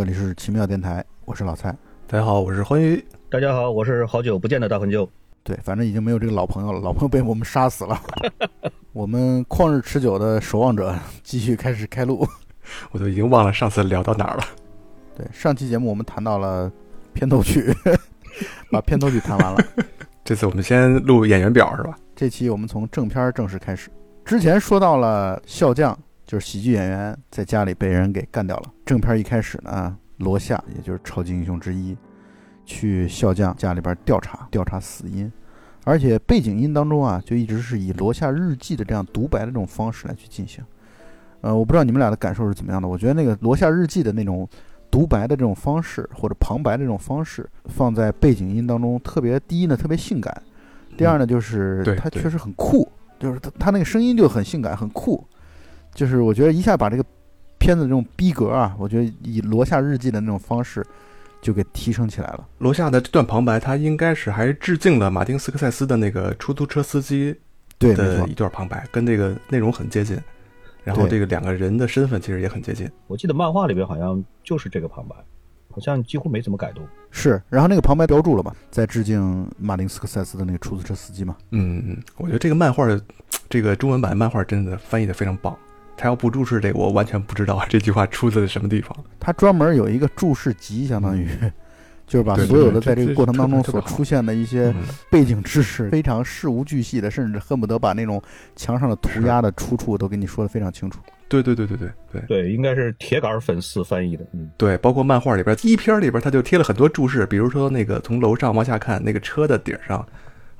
这里是奇妙电台，我是老蔡。大家好，我是欢愉。大家好，我是好久不见的大魂舅。对，反正已经没有这个老朋友了，老朋友被我们杀死了。我们旷日持久的守望者继续开始开录。我都已经忘了上次聊到哪儿了。对，上期节目我们谈到了片头曲，把片头曲谈完了。这次我们先录演员表是吧？这期我们从正片正式开始。之前说到了笑匠，就是喜剧演员，在家里被人给干掉了。正片一开始呢，罗夏，也就是超级英雄之一。去笑匠家里边调查调查死因，而且背景音当中啊，就一直是以罗夏日记的这样独白的这种方式来去进行。呃，我不知道你们俩的感受是怎么样的。我觉得那个罗夏日记的那种独白的这种方式，或者旁白的这种方式，放在背景音当中，特别第一呢特别性感，第二呢就是它确实很酷，就是他他那个声音就很性感很酷，就是我觉得一下把这个片子这种逼格啊，我觉得以罗夏日记的那种方式。就给提升起来了。罗夏的这段旁白，他应该是还致敬了马丁斯科塞斯的那个出租车司机对的一段旁白，跟这个内容很接近。然后这个两个人的身份其实也很接近。我记得漫画里边好像就是这个旁白，好像几乎没怎么改动。是，然后那个旁白标注了嘛，在致敬马丁斯科塞斯的那个出租车司机嘛。嗯嗯，我觉得这个漫画的这个中文版漫画真的翻译的非常棒。他要不注释这个，我完全不知道这句话出自什么地方。他专门有一个注释集，相当于 就是把所有的在这个过程当中所出现的一些背景知识，非常事无巨细的，甚至恨不得把那种墙上的涂鸦的出处都给你说的非常清楚。对对对对对对对，应该是铁杆粉丝翻译的。嗯，对，包括漫画里边第一篇里边，他就贴了很多注释，比如说那个从楼上往下看，那个车的顶上。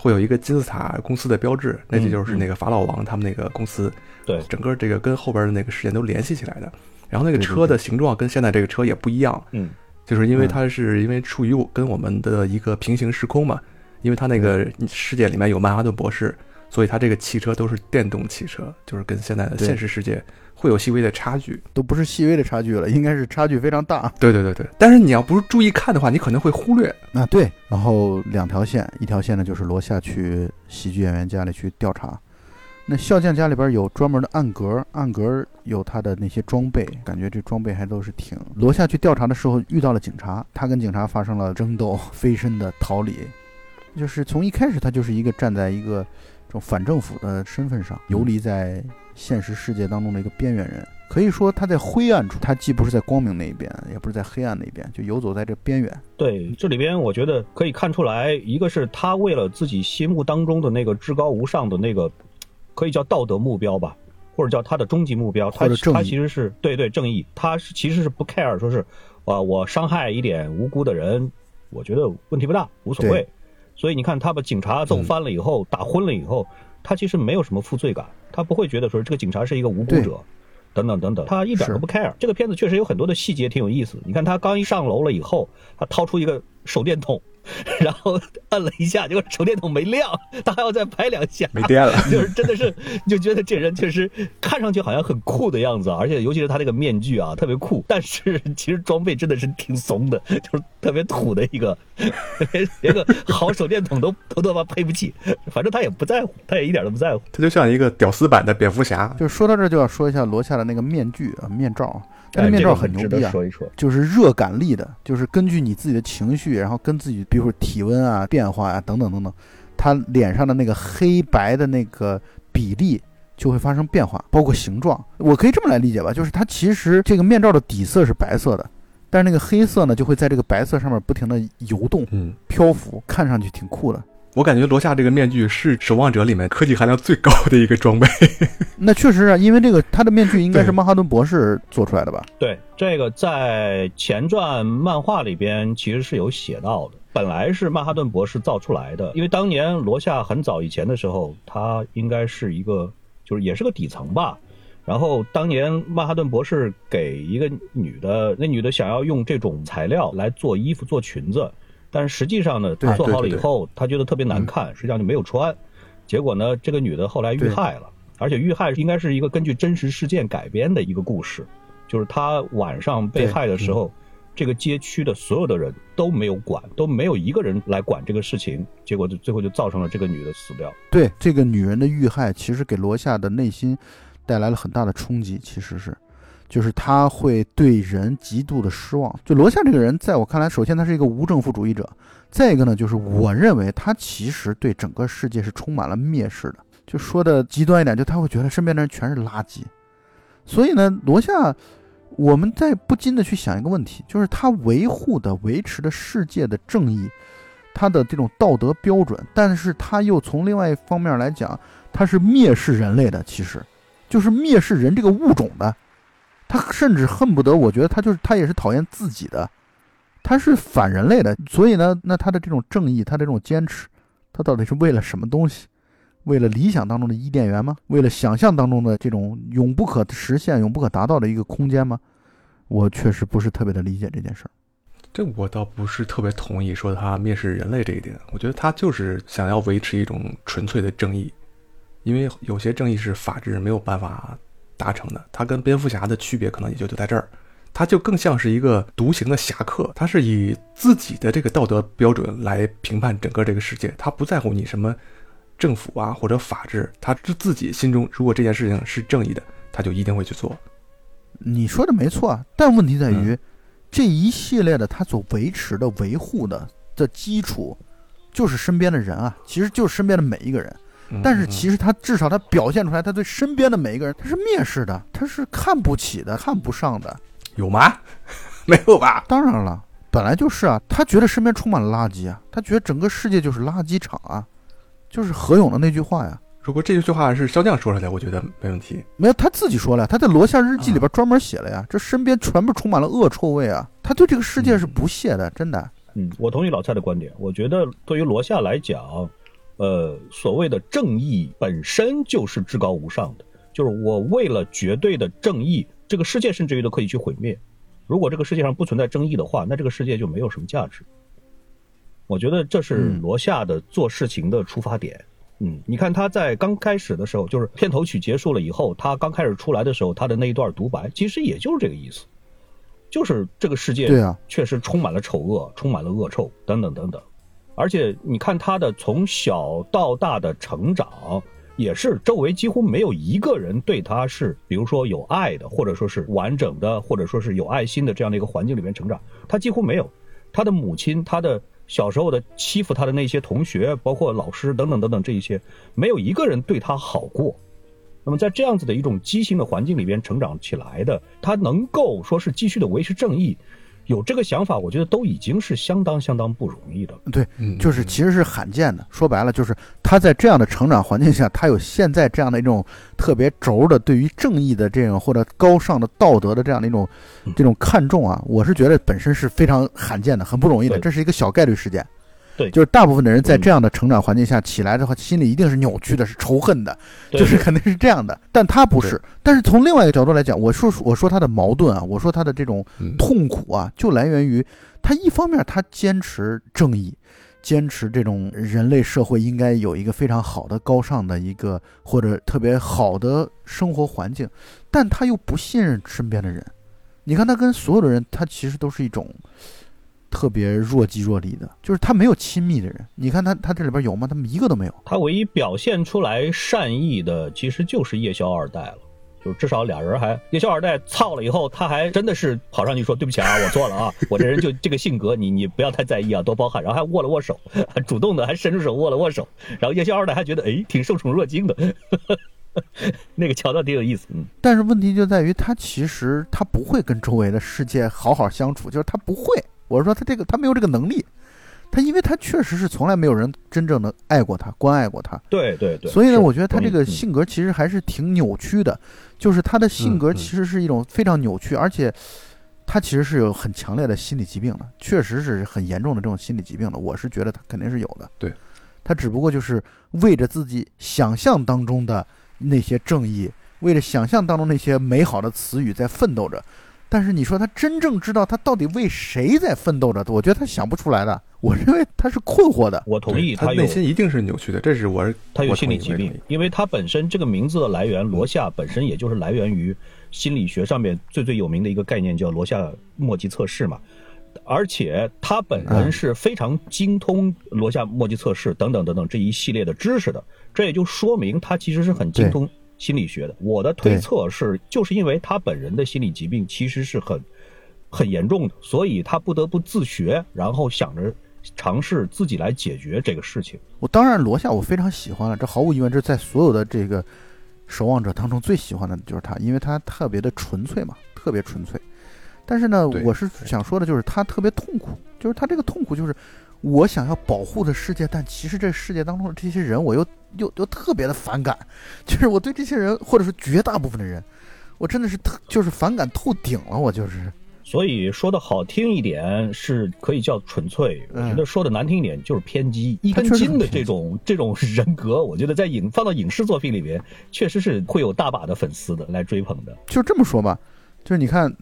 会有一个金字塔公司的标志，那就就是那个法老王他们那个公司。对，整个这个跟后边的那个事件都联系起来的。然后那个车的形状跟现在这个车也不一样。嗯，就是因为它是因为处于跟我们的一个平行时空嘛，因为它那个世界里面有曼哈顿博士，所以它这个汽车都是电动汽车，就是跟现在的现实世界。会有细微的差距，都不是细微的差距了，应该是差距非常大。对对对对，但是你要不是注意看的话，你可能会忽略。那对，然后两条线，一条线呢就是罗夏去喜剧演员家里去调查，那笑匠家里边有专门的暗格，暗格有他的那些装备，感觉这装备还都是挺。罗夏去调查的时候遇到了警察，他跟警察发生了争斗，飞身的逃离，就是从一开始他就是一个站在一个这种反政府的身份上游离在。现实世界当中的一个边缘人，可以说他在灰暗处，他既不是在光明那一边，也不是在黑暗那一边，就游走在这边缘。对，这里边我觉得可以看出来，一个是他为了自己心目当中的那个至高无上的那个，可以叫道德目标吧，或者叫他的终极目标，他他其实是对对正义，他是其实是不 care 说是，啊我伤害一点无辜的人，我觉得问题不大，无所谓。所以你看他把警察揍翻了以后，打昏了以后。他其实没有什么负罪感，他不会觉得说这个警察是一个无辜者，等等等等，他一点都不 care。这个片子确实有很多的细节挺有意思。你看他刚一上楼了以后，他掏出一个手电筒。然后按了一下，结果手电筒没亮，他还要再拍两下，没电了。就是真的是，就觉得这人确实看上去好像很酷的样子，而且尤其是他那个面具啊，特别酷。但是其实装备真的是挺怂的，就是特别土的一个，连个好手电筒都都他妈配不起。反正他也不在乎，他也一点都不在乎。他就像一个屌丝版的蝙蝠侠。就说到这就要说一下罗夏的那个面具啊，面罩。但是面罩很牛逼啊，说一说，就是热感力的，就是根据你自己的情绪，然后跟自己，比如说体温啊、变化啊等等等等，他脸上的那个黑白的那个比例就会发生变化，包括形状。我可以这么来理解吧，就是它其实这个面罩的底色是白色的，但是那个黑色呢就会在这个白色上面不停的游动、漂浮，看上去挺酷的。我感觉罗夏这个面具是守望者里面科技含量最高的一个装备。那确实啊，因为这个他的面具应该是曼哈顿博士做出来的吧？对，这个在前传漫画里边其实是有写到的，本来是曼哈顿博士造出来的。因为当年罗夏很早以前的时候，他应该是一个就是也是个底层吧。然后当年曼哈顿博士给一个女的，那女的想要用这种材料来做衣服、做裙子。但是实际上呢，做好了以后，他觉得特别难看，实际上就没有穿。结果呢，这个女的后来遇害了，而且遇害应该是一个根据真实事件改编的一个故事，就是她晚上被害的时候，这个街区的所有的人都没有管，都没有一个人来管这个事情，结果就最后就造成了这个女的死掉。对这个女人的遇害，其实给罗夏的内心带来了很大的冲击，其实是。就是他会对人极度的失望。就罗夏这个人，在我看来，首先他是一个无政府主义者，再一个呢，就是我认为他其实对整个世界是充满了蔑视的。就说的极端一点，就他会觉得身边的人全是垃圾。所以呢，罗夏，我们在不禁的去想一个问题，就是他维护的、维持的世界的正义，他的这种道德标准，但是他又从另外一方面来讲，他是蔑视人类的，其实就是蔑视人这个物种的。他甚至恨不得，我觉得他就是他也是讨厌自己的，他是反人类的。所以呢，那他的这种正义，他这种坚持，他到底是为了什么东西？为了理想当中的伊甸园吗？为了想象当中的这种永不可实现、永不可达到的一个空间吗？我确实不是特别的理解这件事儿。这我倒不是特别同意说他蔑视人类这一点。我觉得他就是想要维持一种纯粹的正义，因为有些正义是法治没有办法。达成的，他跟蝙蝠侠的区别可能也就就在这儿，他就更像是一个独行的侠客，他是以自己的这个道德标准来评判整个这个世界，他不在乎你什么政府啊或者法治，他是自己心中如果这件事情是正义的，他就一定会去做。你说的没错，但问题在于这一系列的他所维持的、维护的的基础，就是身边的人啊，其实就是身边的每一个人。但是其实他至少他表现出来，他对身边的每一个人他是蔑视的，他是看不起的，看不上的，有吗？没有吧？当然了，本来就是啊，他觉得身边充满了垃圾啊，他觉得整个世界就是垃圾场啊，就是何勇的那句话呀。如果这句话是肖将说出来，我觉得没问题。没有，他自己说了，他在《罗夏日记》里边专门写了呀，这身边全部充满了恶臭味啊，他对这个世界是不屑的，真的。嗯，我同意老蔡的观点，我觉得对于罗夏来讲。呃，所谓的正义本身就是至高无上的，就是我为了绝对的正义，这个世界甚至于都可以去毁灭。如果这个世界上不存在正义的话，那这个世界就没有什么价值。我觉得这是罗夏的做事情的出发点。嗯，你看他在刚开始的时候，就是片头曲结束了以后，他刚开始出来的时候，他的那一段独白，其实也就是这个意思，就是这个世界对啊，确实充满了丑恶，充满了恶臭，等等等等。而且你看他的从小到大的成长，也是周围几乎没有一个人对他是，比如说有爱的，或者说是完整的，或者说是有爱心的这样的一个环境里面成长，他几乎没有。他的母亲，他的小时候的欺负他的那些同学，包括老师等等等等这一些，没有一个人对他好过。那么在这样子的一种畸形的环境里边成长起来的，他能够说是继续的维持正义。有这个想法，我觉得都已经是相当相当不容易的。对，就是其实是罕见的。说白了，就是他在这样的成长环境下，他有现在这样的一种特别轴的对于正义的这种或者高尚的道德的这样的一种这种看重啊，我是觉得本身是非常罕见的，很不容易的。这是一个小概率事件。对，就是大部分的人在这样的成长环境下起来的话，心里一定是扭曲的，是仇恨的，就是肯定是这样的。但他不是。但是从另外一个角度来讲，我说我说他的矛盾啊，我说他的这种痛苦啊，就来源于他一方面他坚持正义，坚持这种人类社会应该有一个非常好的高尚的一个或者特别好的生活环境，但他又不信任身边的人。你看他跟所有的人，他其实都是一种。特别若即若离的，就是他没有亲密的人。你看他，他这里边有吗？他们一个都没有。他唯一表现出来善意的，其实就是夜宵二代了。就是至少俩人还夜宵二代操了以后，他还真的是跑上去说对不起啊，我错了啊，我这人就这个性格，你你不要太在意啊，多包涵。然后还握了握手，主动的还伸出手握了握手。然后夜宵二代还觉得哎，挺受宠若惊的，那个桥段挺有意思。嗯，但是问题就在于他其实他不会跟周围的世界好好相处，就是他不会。我是说，他这个他没有这个能力，他因为他确实是从来没有人真正的爱过他、关爱过他。对对对。所以呢，我觉得他这个性格其实还是挺扭曲的，就是他的性格其实是一种非常扭曲，而且他其实是有很强烈的心理疾病的，确实是很严重的这种心理疾病的。我是觉得他肯定是有的。对，他只不过就是为着自己想象当中的那些正义，为了想象当中那些美好的词语在奋斗着。但是你说他真正知道他到底为谁在奋斗着？我觉得他想不出来的。我认为他是困惑的。我同意，他内心一定是扭曲的。这是我他有心理疾病，因为他本身这个名字的来源罗夏本身也就是来源于心理学上面最最有名的一个概念叫罗夏墨迹测试嘛。而且他本人是非常精通罗夏墨迹测试等等等等这一系列的知识的。这也就说明他其实是很精通。心理学的。我的推测是，就是因为他本人的心理疾病其实是很很严重的，所以他不得不自学，然后想着尝试自己来解决这个事情。我当然罗夏我非常喜欢了，这毫无疑问，这在所有的这个守望者当中最喜欢的就是他，因为他特别的纯粹嘛，特别纯粹。但是呢，我是想说的就是他特别痛苦，就是他这个痛苦就是我想要保护的世界，但其实这世界当中的这些人，我又又又特别的反感，就是我对这些人，或者说绝大部分的人，我真的是特就是反感透顶了，我就是。所以说的好听一点是可以叫纯粹，我嗯觉得说的难听一点就是偏激，一根筋的这种这种 人格，我觉得在影放到影视作品里边，确实是会有大把的粉丝的来追捧的。就这么说吧，就是你看，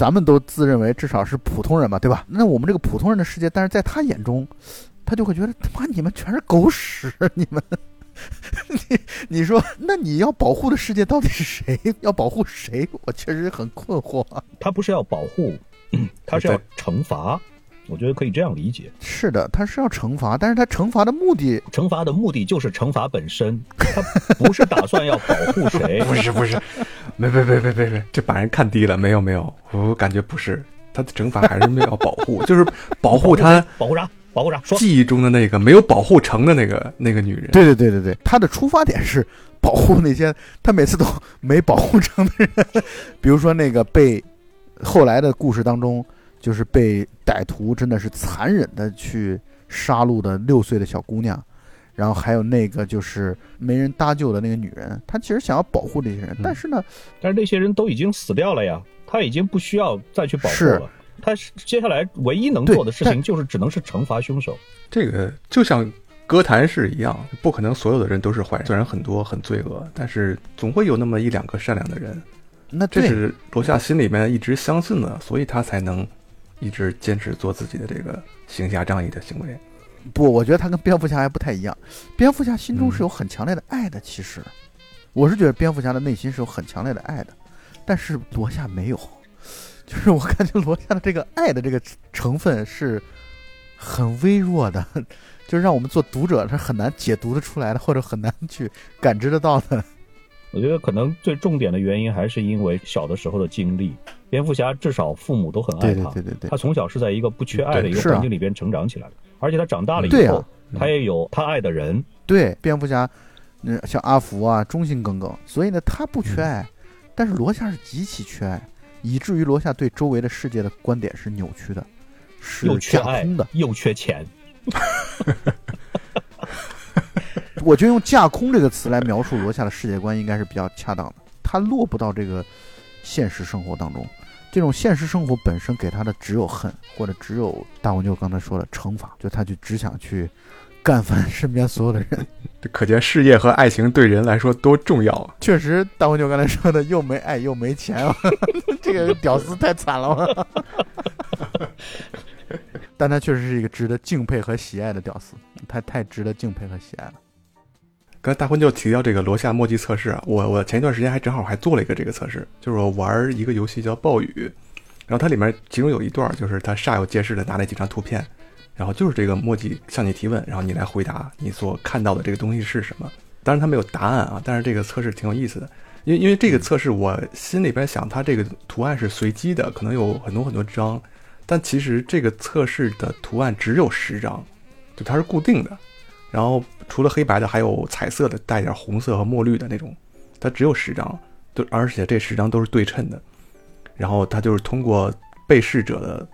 咱们都自认为至少是普通人嘛，对吧？那我们这个普通人的世界，但是在他眼中，他就会觉得他妈你们全是狗屎，你们，你你说，那你要保护的世界到底是谁？要保护谁？我确实很困惑。他不是要保护，他是要惩罚，我觉得可以这样理解。是的，他是要惩罚，但是他惩罚的目的，惩罚的目的就是惩罚本身，他不是打算要保护谁。不 是不是，没没没没没没，这把人看低了，没有没有，我感觉不是，他的整法还是没有保护，就是保护他保护啥？保护啥？说记忆中的那个没有保护成的那个那个女人。对对对对对，他的出发点是保护那些他每次都没保护成的人，比如说那个被后来的故事当中，就是被歹徒真的是残忍的去杀戮的六岁的小姑娘，然后还有那个就是没人搭救的那个女人，他其实想要保护这些人，嗯但是呢，但是那些人都已经死掉了呀，他已经不需要再去保护了。他接下来唯一能做的事情就是只能是惩罚凶手。这个就像歌坛是一样，不可能所有的人都是坏人，虽然很多很罪恶，但是总会有那么一两个善良的人。那这是罗夏心里面一直相信的，所以他才能一直坚持做自己的这个行侠仗义的行为。不，我觉得他跟蝙蝠侠还不太一样。蝙蝠侠心中嗯是有很强烈的爱的，其实，我是觉得蝙蝠侠的内心是有很强烈的爱的，但是罗夏没有，就是我感觉罗夏的这个爱的这个成分是很微弱的，就是让我们做读者是很难解读的出来的，或者很难去感知得到的。我觉得可能最重点的原因还是因为小的时候的经历。蝙蝠侠至少父母都很爱对他，对对对对他，从小是在一个不缺爱的一个环境里边成长起来的，而且他长大了以后，他也有他爱的人。对，蝙蝠侠，嗯，像阿福啊，忠心耿耿，所以呢，他不嗯缺爱，但是罗夏是极其缺爱，以至于罗夏对周围的世界的观点是扭曲的，是又缺爱架空的。又缺钱，我觉得用“架空”这个词来描述罗夏的世界观应该是比较恰当的。他落不到这个现实生活当中，这种现实生活本身给他的只有恨，或者只有大文就刚才说的惩罚，就他就只想去干翻身边所有的人。这可见事业和爱情对人来说多重要啊！确实，大文就刚才说的，又没爱又没钱，这个屌丝太惨了嘛。但他确实是一个值得敬佩和喜爱的屌丝，他太值得敬佩和喜爱了。刚才大坤就提到这个罗夏墨迹测试啊，我我前一段时间还正好还做了一个这个测试，就是我玩一个游戏叫暴雨，然后它里面其中有一段就是他煞有介事的拿了几张图片，然后就是这个墨迹向你提问，然后你来回答你所看到的这个东西是什么。当然它没有答案啊，但是这个测试挺有意思的，因为因为这个测试我心里边想，它这个图案是随机的，可能有很多很多张，但其实这个测试的图案只有十张，就它是固定的。然后除了黑白的，还有彩色的，带点红色和墨绿的那种，它只有十张，对而且这十张都是对称的。然后它就是通过被试者的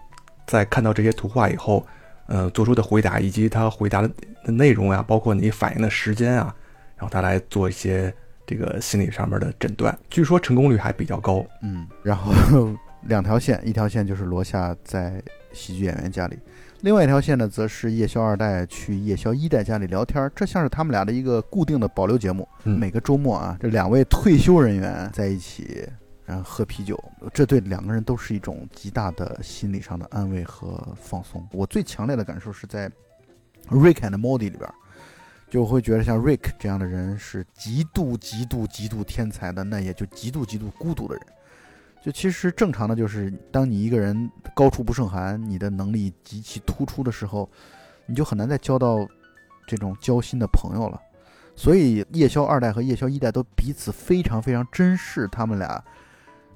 在看到这些图画以后，呃，做出的回答以及他回答的内容啊，包括你反应的时间啊，然后他来做一些这个心理上面的诊断。据说成功率还比较高。嗯，然后 两条线，一条线就是罗夏在喜剧演员家里，另外一条线呢，则是夜宵二代去夜宵一代家里聊天儿，这像是他们俩的一个固定的保留节目。嗯每个周末啊，这两位退休人员在一起，然后喝啤酒，这对两个人都是一种极大的心理上的安慰和放松。我最强烈的感受是在《Rick and Morty》里边儿，就会觉得像 Rick 这样的人是极度、极度、极度天才的，那也就极度、极度孤独的人。就其实正常的就是，当你一个人高处不胜寒，你的能力极其突出的时候，你就很难再交到这种交心的朋友了。所以夜宵二代和夜宵一代都彼此非常非常珍视他们俩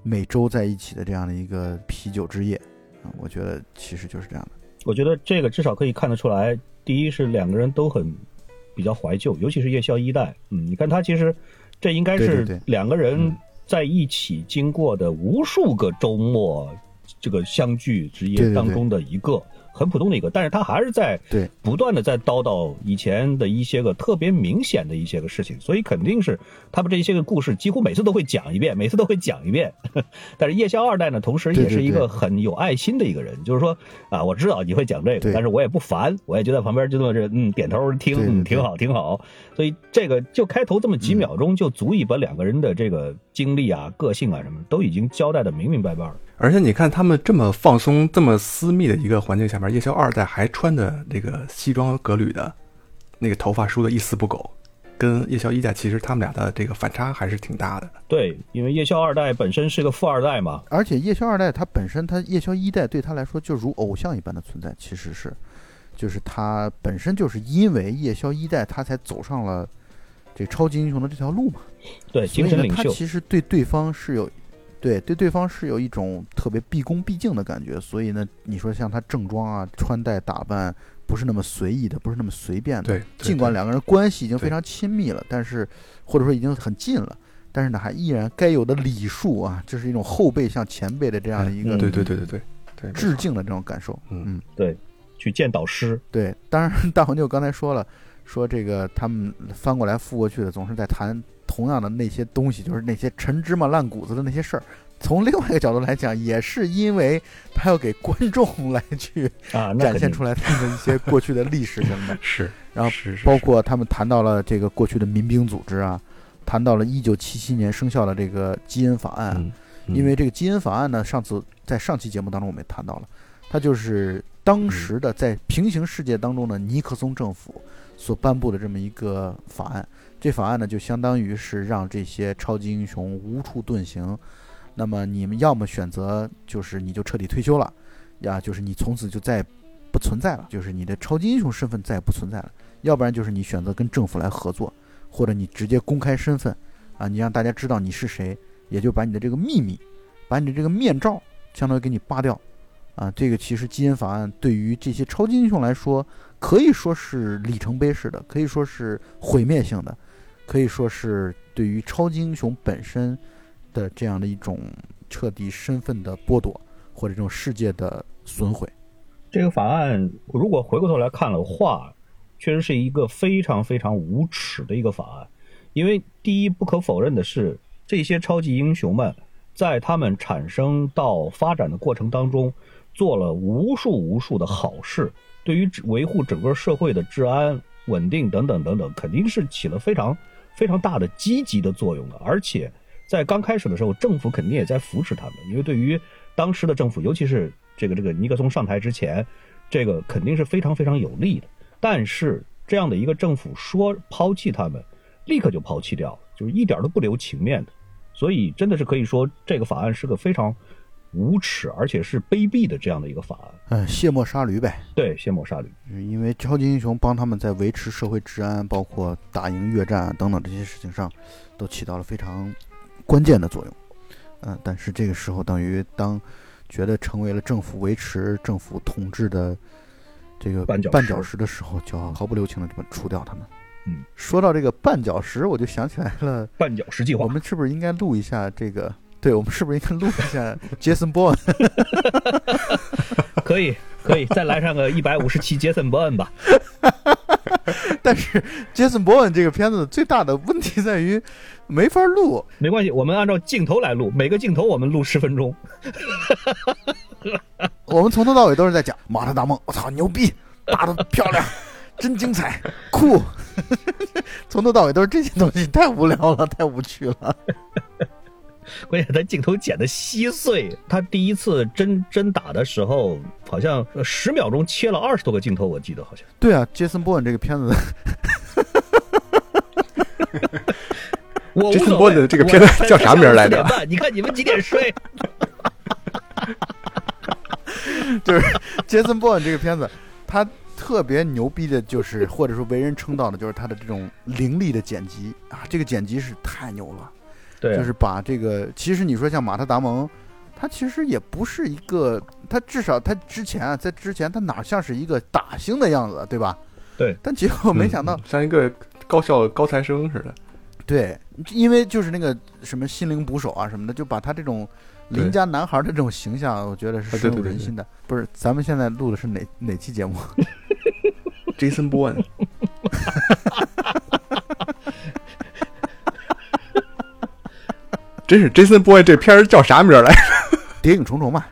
每周在一起的这样的一个啤酒之夜啊，我觉得其实就是这样的。我觉得这个至少可以看得出来，第一是两个人都很比较怀旧，尤其是夜宵一代，嗯，你看他其实这应该是两个人嗯在一起经过的无数个周末这个相聚之夜当中的一个。很普通的一个，但是他还是在对不断的在叨叨以前的一些个特别明显的一些个事情，所以肯定是他们这些个故事几乎每次都会讲一遍，每次都会讲一遍。但是夜宵二代呢，同时也是一个很有爱心的一个人，就是说啊，我知道你会讲这个，但是我也不烦，我也就在旁边就这么这，嗯，点头听，挺好，挺好。所以这个就开头这么几秒钟，就足以把两个人的这个经历啊、个性啊什么都已经交代的明明白白了。而且你看他们这么放松、这么私密的一个环境下面，夜宵二代还穿的这个西装革履的，那个头发梳的一丝不苟，跟夜宵一代其实他们俩的这个反差还是挺大的。对，因为夜宵二代本身是个富二代嘛，而且夜宵二代他本身，他夜宵一代对他来说就如偶像一般的存在，其实是，就是他本身就是因为夜宵一代，他才走上了这超级英雄的这条路嘛。对，精神领袖他。其实对对方是有，对对对方是有一种特别毕恭毕敬的感觉。所以呢，你说像他正装啊、穿戴打扮不是那么随意的，不是那么随便的。对，对尽管两个人关系已经非常亲密了，但是或者说已经很近了，但是呢，还依然该有的礼数啊，这是一种后辈向前辈的这样的一个嗯对对对对对对，致敬的这种感受。嗯嗯，对，去见导师。对。当然，大黄牛刚才说了，说这个他们翻过来覆过去的，总是在谈同样的那些东西，就是那些陈芝麻烂谷子的那些事儿。从另外一个角度来讲，也是因为他要给观众来去啊，展现出来他们的一些过去的历史什么的。是，然后包括他们谈到了这个过去的民兵组织啊，谈到了一九七七年生效的这个基因法案啊，嗯，嗯因为这个基因法案呢，上次在上期节目当中我们也谈到了，它就是当时的在平行世界当中的尼克松政府所颁布的这么一个法案。这法案呢，就相当于是让这些超级英雄无处遁形。那么你们要么选择就是你就彻底退休了，呀，就是你从此就再不存在了，就是你的超级英雄身份再也不存在了；要不然就是你选择跟政府来合作，或者你直接公开身份，啊，你让大家知道你是谁，也就把你的这个秘密，把你的这个面罩相当于给你扒掉，啊，这个其实基因法案对于这些超级英雄来说，可以说是里程碑式的，可以说是毁灭性的，可以说是对于超级英雄本身的这样的一种彻底身份的剥夺，或者这种世界的损毁。这个法案如果回过头来看的话，确实是一个非常非常无耻的一个法案。因为第一，不可否认的是，这些超级英雄们在他们产生到发展的过程当中，做了无数无数的好事，对于维护整个社会的治安、稳定等等等等，肯定是起了非常非常大的积极的作用的。而且在刚开始的时候，政府肯定也在扶持他们，因为对于当时的政府，尤其是这个这个尼克松上台之前，这个肯定是非常非常有利的。但是这样的一个政府说抛弃他们，立刻就抛弃掉了，就是一点都不留情面的。所以真的是可以说，这个法案是个非常无耻而且是卑鄙的这样的一个法案。嗯，卸磨杀驴呗。对，卸磨杀驴。因为超级英雄帮他们在维持社会治安，包括打赢越战等等这些事情上，都起到了非常关键的作用。嗯，但是这个时候，等于当觉得成为了政府维持政府统治的这个绊脚石绊脚石的时候，就要毫不留情的这么除掉他们。嗯，说到这个绊脚石，我就想起来了，绊脚石计划我，们是不是应该录一下这个？对，我们是不是应该录一下杰森·波恩？可以可以再来上个一百五十期杰森·伯恩吧。但是杰森·伯恩这个片子最大的问题在于没法录。没关系，我们按照镜头来录，每个镜头我们录十分钟。我们从头到尾都是在讲马特·达梦，我操，牛逼，打的漂亮，真精彩，酷。从头到尾都是这些东西，太无聊了，太无趣了。关键他镜头剪的稀碎。他第一次真真打的时候，好像呃十秒钟切了二十多个镜头，我记得好像。对啊，杰森·波恩这个片子，杰森波恩的这个片子叫啥名来着你看你们几点睡？就是杰森·波恩这个片子，他特特别牛逼的，就是或者说为人称道的，就是他的这种凌厉的剪辑啊，这个剪辑是太牛了。就是把这个，其实你说像马特·达蒙，他其实也不是一个，他至少他之前啊，在之前他哪像是一个打星的样子，对吧？对。但结果没想到，嗯像一个高校高材生似的。对，因为就是那个什么心灵捕手啊什么的，就把他这种邻家男孩的这种形象，我觉得是深入啊对对对人心的。不是，咱们现在录的是哪哪期节目？Jason Bourne，真是 Jason Boy 这片儿叫啥名来着？谍影重重嘛。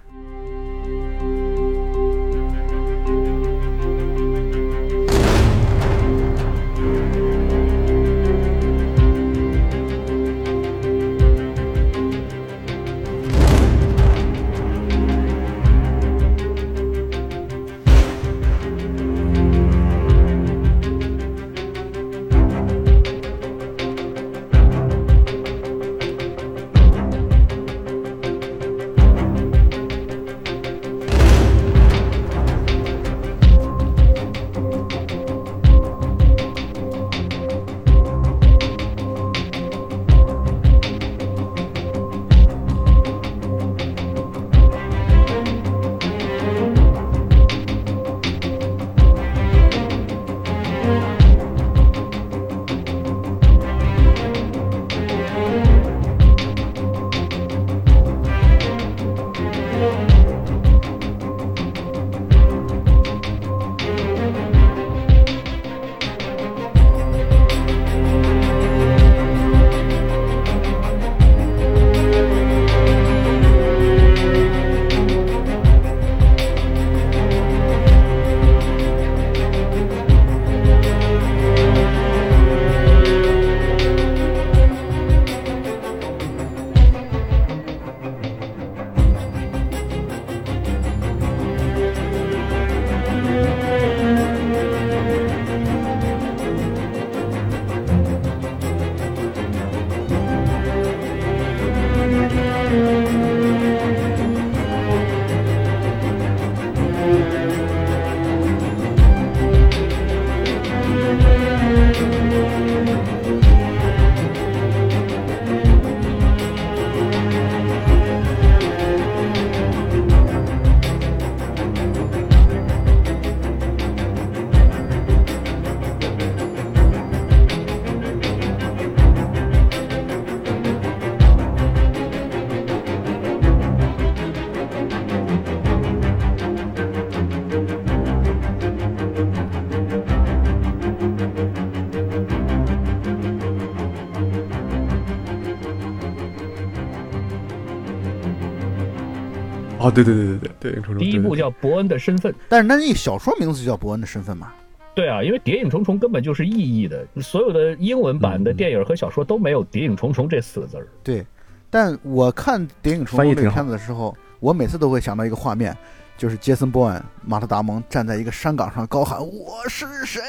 对对对对对对，谍影重重。第一部叫伯恩的身份。但是那那个小说名字就叫伯恩的身份嘛。对啊，因为《谍影重重》根本就是意译的，所有的英文版的电影和小说都没有“谍影重重”这四个字儿。对，但我看《谍影重重》这个片子的时候，我每次都会想到一个画面，就是杰森·波恩、马特·达蒙站在一个山岗上高喊：“我是谁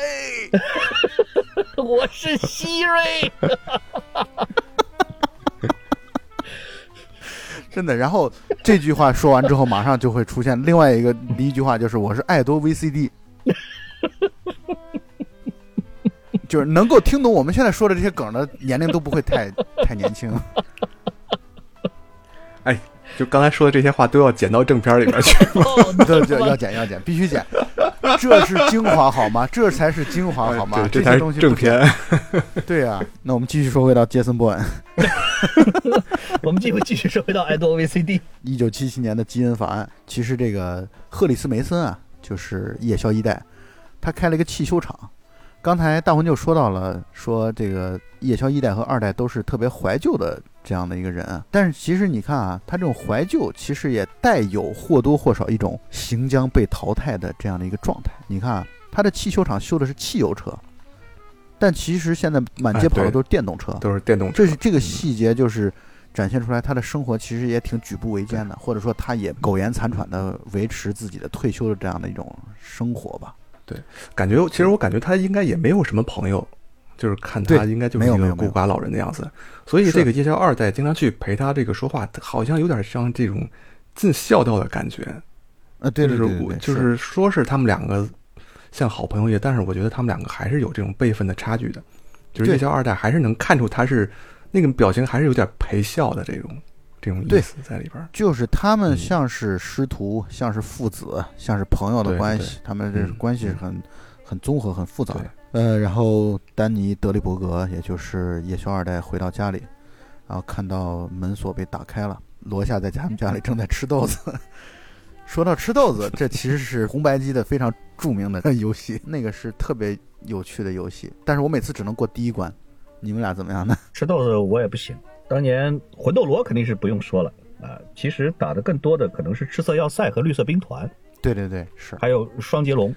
我是希瑞，？”真的。然后这句话说完之后，马上就会出现另外一个一句话，就是“我是爱多 VCD”。就是能够听懂我们现在说的这些梗的年龄都不会太太年轻。哎就刚才说的这些话都要剪到正片里面去。吗对对，要剪要剪，必须剪，这是精华好吗？这才是精华好吗？对，这才是。正片。对啊，那我们继续说回到杰森·波恩，我们继续继续说回到爱多 VCD。一九七七年的基恩法案。其实这个赫里斯·梅森啊，就是夜宵一代，他开了一个汽修厂。刚才大魂就说到了，说这个夜宵一代和二代都是特别怀旧的这样的一个人啊。但是其实你看啊，他这种怀旧其实也带有或多或少一种行将被淘汰的这样的一个状态。你看啊，他的汽修厂修的是汽油车，但其实现在满街跑的都是电动车。都是电动车这是这个细节，就是展现出来他的生活其实也挺举步维艰的，或者说他也苟延残喘的维持自己的退休的这样的一种生活吧。感觉，其实我感觉他应该也没有什么朋友，就是看他应该就是一个孤寡老人的样子。所以这个夜宵二代经常去陪他这个说话，好像有点像这种尽孝道的感觉。啊，对对对对对，就是说是他们两个像好朋友一样，但是我觉得他们两个还是有这种辈分的差距的。就是对夜宵二代还是能看出他是那个表情还是有点陪笑的这种这种意对思在里边儿。就是他们嗯像是师徒，像是父子，像是朋友的对对关系，他们这嗯关系是嗯很很综合、很复杂的。呃，然后丹尼·德利伯格，也就是夜宵二代回到家里，然后看到门锁被打开了，罗夏在他们家里正在吃豆子。说到吃豆子，这其实是红白机的非常著名的游戏，那个是特别有趣的游戏，但是我每次只能过第一关。你们俩怎么样呢？吃豆子我也不行。当年魂斗罗肯定是不用说了啊，其实打的更多的可能是赤色要塞和绿色兵团，对对对，是。还有双截龙。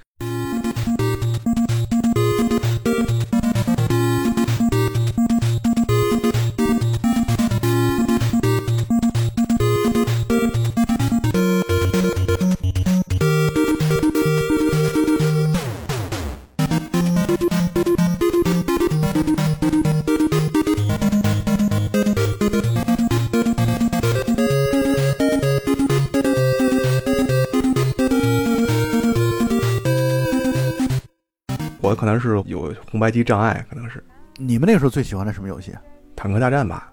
红白机障碍，可能是你们那个时候最喜欢的什么游戏？坦克大战吧。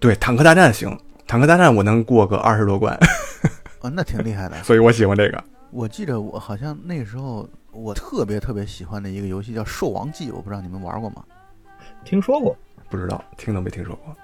对，坦克大战行，坦克大战我能过个二十多关，啊，那挺厉害的。所以我喜欢这个。我记得我好像那时候我特别特别喜欢的一个游戏叫《兽王记》，我不知道你们玩过吗？听说过，不知道，听都没听说过。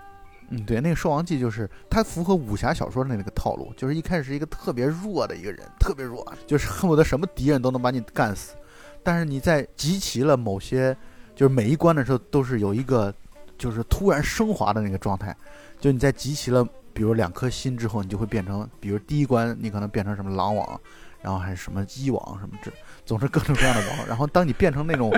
嗯，对，那个《兽王记》就是它符合武侠小说的那个套路，就是一开始是一个特别弱的一个人，特别弱，就是恨不得什么敌人都能把你干死。但是你在集齐了某些，就是每一关的时候，都是有一个就是突然升华的那个状态。就你在集齐了，比如两颗心之后，你就会变成，比如第一关你可能变成什么狼王，然后还是什么鸡王什么这，总之各种各样的王。然后当你变成那种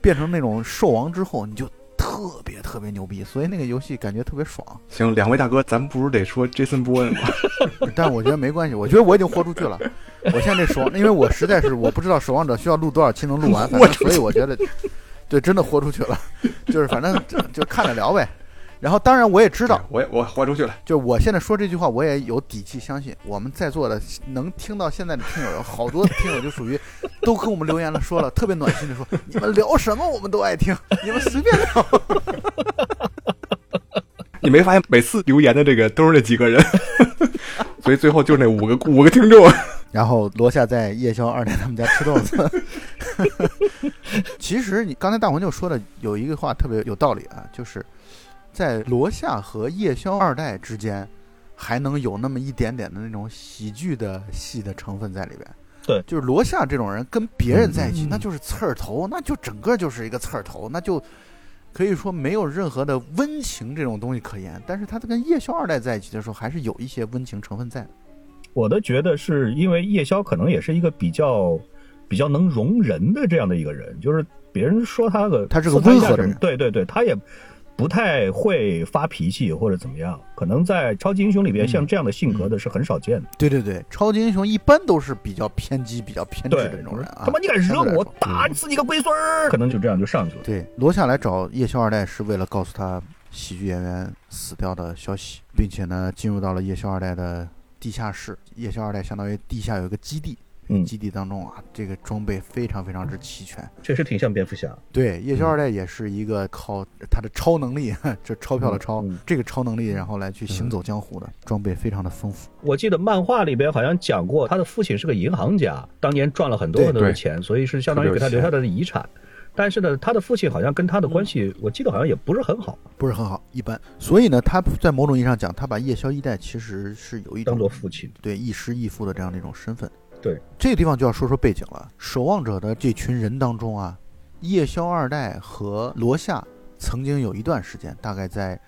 变成那种兽王之后，你就特别特别牛逼，所以那个游戏感觉特别爽。行，两位大哥，咱们不如得说 Jason Bowen？但我觉得没关系，我觉得我已经豁出去了。我现在这守，因为我实在是我不知道守望者需要录多少期能录完，反正所以我觉得，对，真的豁出去了。就是反正就就看着聊呗。然后当然我也知道，我也我豁出去了。就是我现在说这句话，我也有底气相信，我们在座的能听到现在的听友有好多听友就属于都跟我们留言了，说了特别暖心的说，你们聊什么我们都爱听，你们随便聊。你没发现每次留言的这个都是那几个人，所以最后就那五个五个听众。然后罗夏在夜宵二奶他们家吃豆子。其实你刚才大黄就说的有一个话特别有道理啊，就是在罗夏和夜宵二代之间，还能有那么一点点的那种喜剧的戏的成分在里边。对就是罗夏这种人跟别人在一起，嗯那就是刺儿头，那就整个就是一个刺儿头，那就可以说没有任何的温情这种东西可言。但是他跟夜宵二代在一起的时候，还是有一些温情成分在的。我的觉得是因为夜宵可能也是一个比较比较能容人的这样的一个人，就是别人说他个他是个温和的人对对对，他也不太会发脾气或者怎么样，可能在超级英雄里边嗯像这样的性格的是很少见的。对对对，超级英雄一般都是比较偏激、比较偏执的那种人啊。他妈你敢惹我打死你个龟孙儿！可能就这样就上去了。对，罗夏来找夜宵二代是为了告诉他喜剧演员死掉的消息，并且呢，进入到了夜宵二代的地下室。夜宵二代相当于地下有一个基地，嗯，基地当中啊，这个装备非常非常之齐全。确实挺像蝙蝠侠。对，夜宵二代也是一个靠他的超能力，这钞票的钞，嗯这个超能力，然后来去行走江湖的，装备非常的丰富。我记得漫画里边好像讲过，他的父亲是个银行家，当年赚了很多很多的钱，所以是相当于给他留下的遗产。但是呢，他的父亲好像跟他的关系，我记得好像也不是很好，不是很好，一般。所以呢，他在某种意义上讲，他把夜宵一代其实是有一种当做父亲。对亦师亦父的这样的一种身份。对，这个地方就要说说背景了。守望者的这群人当中啊，夜宵二代和罗夏曾经有一段时间，大概在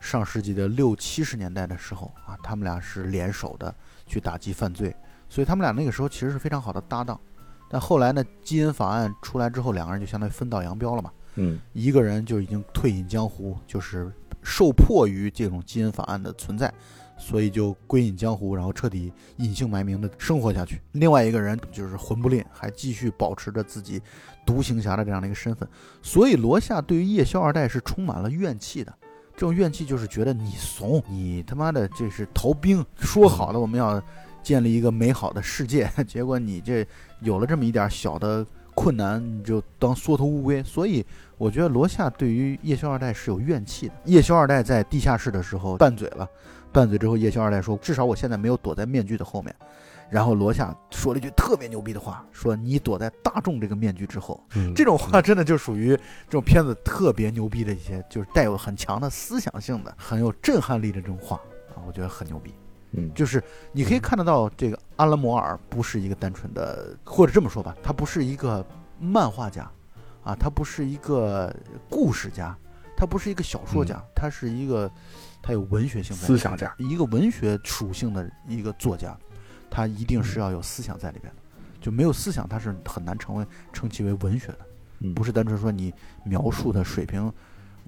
上世纪的六七十年代的时候啊，他们俩是联手的去打击犯罪，所以他们俩那个时候其实是非常好的搭档。但后来呢，基因法案出来之后，两个人就相当于分道扬镳了嘛。嗯，一个人就已经退隐江湖，就是受迫于这种基因法案的存在，所以就归隐江湖，然后彻底隐姓埋名的生活下去。另外一个人就是魂不吝，还继续保持着自己独行侠的这样的一个身份。所以罗夏对于夜宵二代是充满了怨气的。这种怨气就是觉得你怂，你他妈的这是逃兵，说好了我们要建立一个美好的世界，结果你这有了这么一点小的困难，你就当缩头乌龟。所以我觉得罗夏对于夜宵二代是有怨气的。夜宵二代在地下室的时候拌嘴了，拌嘴之后，夜宵二代说：“至少我现在没有躲在面具的后面。”然后罗夏说了一句特别牛逼的话，说：“你躲在大众这个面具之后。”嗯，这种话真的就属于这种片子特别牛逼的一些，就是带有很强的思想性的、很有震撼力的这种话啊，我觉得很牛逼。嗯，就是你可以看得到，这个阿兰摩尔不是一个单纯的，或者这么说吧，他不是一个漫画家，啊，他不是一个故事家，他不是一个小说家，他是一个他有文学性的思想家，一个文学属性的一个作家，他一定是要有思想在里边的，就没有思想，他是很难成为称其为文学的，嗯。不是单纯说你描述的水平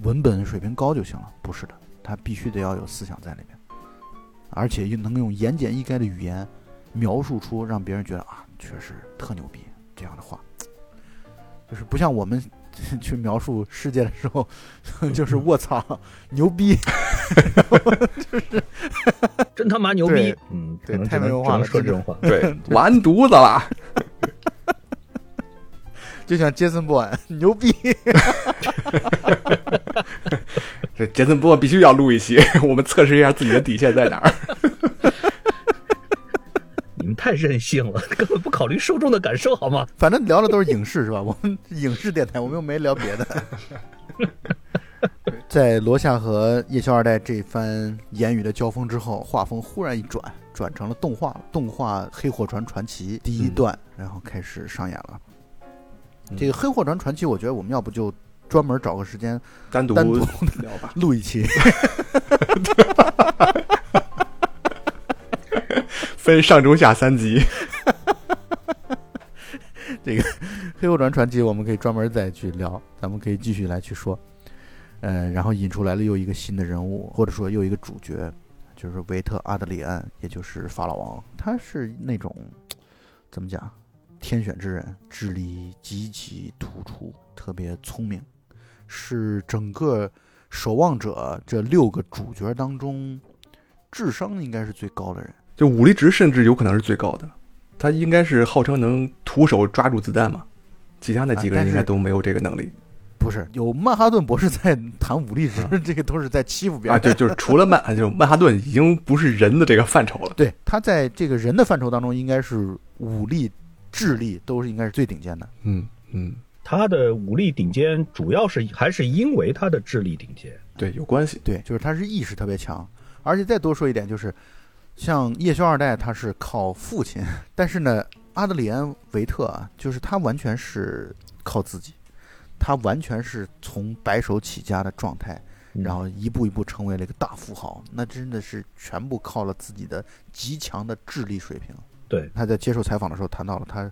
文本水平高就行了，不是的，他必须得要有思想在里面，而且又能用言简意赅的语言描述出让别人觉得啊，确实特牛逼这样的话，就是不像我们 去描述世界的时候，就是卧槽牛逼，真他妈牛逼！嗯，对太没文化了说这种话。对，完犊子了。就像杰森·波恩牛逼，这杰森波必须要录一期，我们测试一下自己的底线在哪儿。太任性了，根本不考虑受众的感受，好吗？反正聊的都是影视是吧？我们影视电台，我们又没聊别的。在罗夏和夜宵二代这番言语的交锋之后，画风忽然一转，转成了动画了。动画《黑货船传奇》第一段，然后开始上演了。嗯这个《黑货船传奇》，我觉得我们要不就专门找个时间单独单独聊吧。录一期。分上中下三集。这个《黑火船传奇》，我们可以专门再去聊，咱们可以继续来去说。呃，然后引出来了又一个新的人物，或者说又一个主角，就是维特阿德里安，也就是法老王。他是那种怎么讲，天选之人，智力极其突出，特别聪明，是整个守望者这六个主角当中智商应该是最高的人。就武力值甚至有可能是最高的，他应该是号称能徒手抓住子弹嘛，其他那几个人应该都没有这个能力不是有曼哈顿博士在谈武力值，这个都是在欺负别人啊。就就是除了曼，就曼哈顿已经不是人的这个范畴了。对，他在这个人的范畴当中，应该是武力、智力都是应该是最顶尖的。嗯嗯，他的武力顶尖，主要是还是因为他的智力顶尖。对，有关系。对，就是他是意识特别强，而且再多说一点，就是像叶修二代，他是靠父亲，但是呢，阿德里安维特啊，就是他完全是靠自己，他完全是从白手起家的状态，嗯然后一步一步成为了一个大富豪，那真的是全部靠了自己的极强的智力水平。对，他在接受采访的时候谈到了他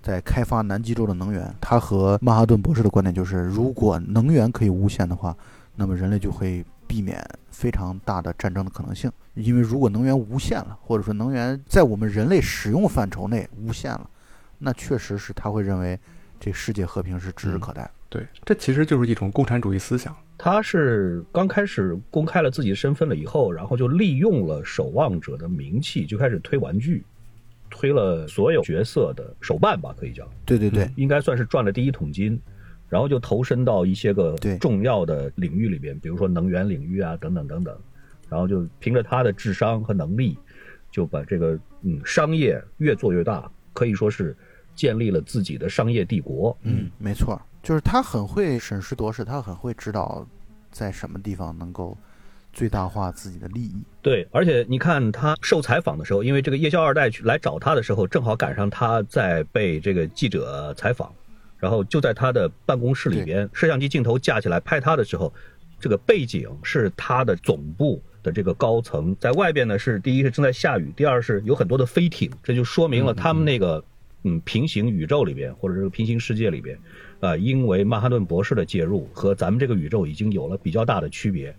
在开发南极洲的能源。他和曼哈顿博士的观点就是，如果能源可以无限的话，那么人类就会避免非常大的战争的可能性。因为如果能源无限了，或者说能源在我们人类使用范畴内无限了，那确实是他会认为这世界和平是指日可待的。对，这其实就是一种共产主义思想。他是刚开始公开了自己的身份了以后，然后就利用了守望者的名气，就开始推玩具，推了所有角色的手办吧，可以叫，对对对，应该算是赚了第一桶金。然后就投身到一些个对重要的领域里边，比如说能源领域啊，等等等等。然后就凭着他的智商和能力，就把这个嗯商业越做越大，可以说是建立了自己的商业帝国。嗯，没错，就是他很会审时度势，他很会知道在什么地方能够最大化自己的利益。对，而且你看他受采访的时候，因为这个夜宵二代去来找他的时候，正好赶上他在被这个记者采访，然后就在他的办公室里边，摄像机镜头架起来拍他的时候，这个背景是他的总部的这个高层，在外边呢是第一是正在下雨，第二是有很多的飞艇，这就说明了他们那个嗯平行宇宙里边或者是平行世界里边，啊、因为曼哈顿博士的介入和咱们这个宇宙已经有了比较大的区别。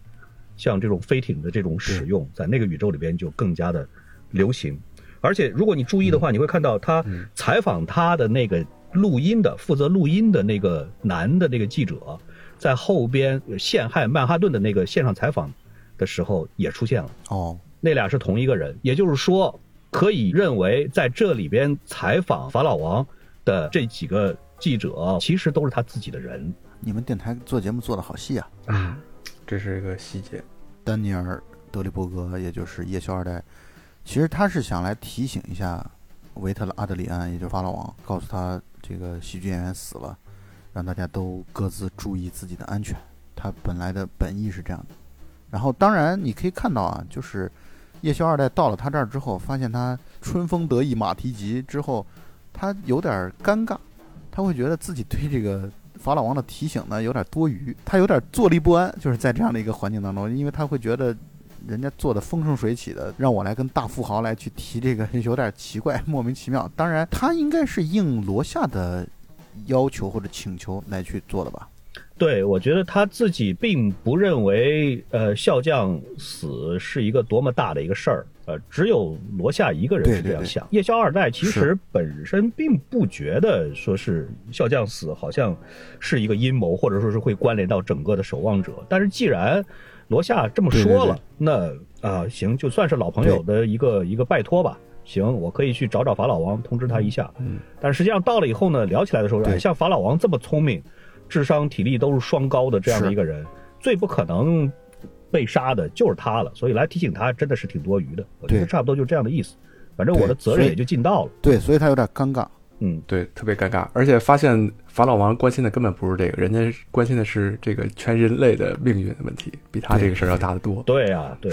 像这种飞艇的这种使用，在那个宇宙里边就更加的流行。而且如果你注意的话，你会看到他采访他的那个录音的负责录音的那个男的那个记者，在后边陷害曼哈顿的那个线上采访的时候也出现了。哦，那俩是同一个人，也就是说，可以认为在这里边采访法老王的这几个记者，其实都是他自己的人。你们电台做节目做的好细啊！啊，这是一个细节。丹尼尔·德里伯格，也就是夜宵二代，其实他是想来提醒一下维特拉阿德里安，也就是法老王，告诉他这个喜剧演员死了，让大家都各自注意自己的安全。他本来的本意是这样的。然后，当然你可以看到啊，就是夜宵二代到了他这儿之后，发现他春风得意马蹄疾之后，他有点尴尬，他会觉得自己对这个。法老王的提醒呢，有点多余，他有点坐立不安，就是在这样的一个环境当中，因为他会觉得人家做的风生水起的，让我来跟大富豪来去提这个，有点奇怪，莫名其妙。当然，他应该是应罗夏的要求或者请求来去做的吧。对，我觉得他自己并不认为，呃，笑将死是一个多么大的一个事儿，呃，只有罗夏一个人是这样想。夜宵二代其实本身并不觉得说是笑将死好像是一个阴谋，或者说是会关联到整个的守望者。但是既然罗夏这么说了，那啊，行，就算是老朋友的一个一个拜托吧。行，我可以去找找法老王，通知他一下。嗯，但实际上到了以后呢，聊起来的时候，像法老王这么聪明。智商、体力都是双高的这样的一个人，最不可能被杀的就是他了。所以来提醒他，真的是挺多余的。我觉得差不多就这样的意思。反正我的责任也就尽到了。对，所以他有点尴尬。嗯，对，特别尴尬。而且发现法老王关心的根本不是这个，人家关心的是这个全人类的命运的问题，比他这个事儿要大得多。对呀，对。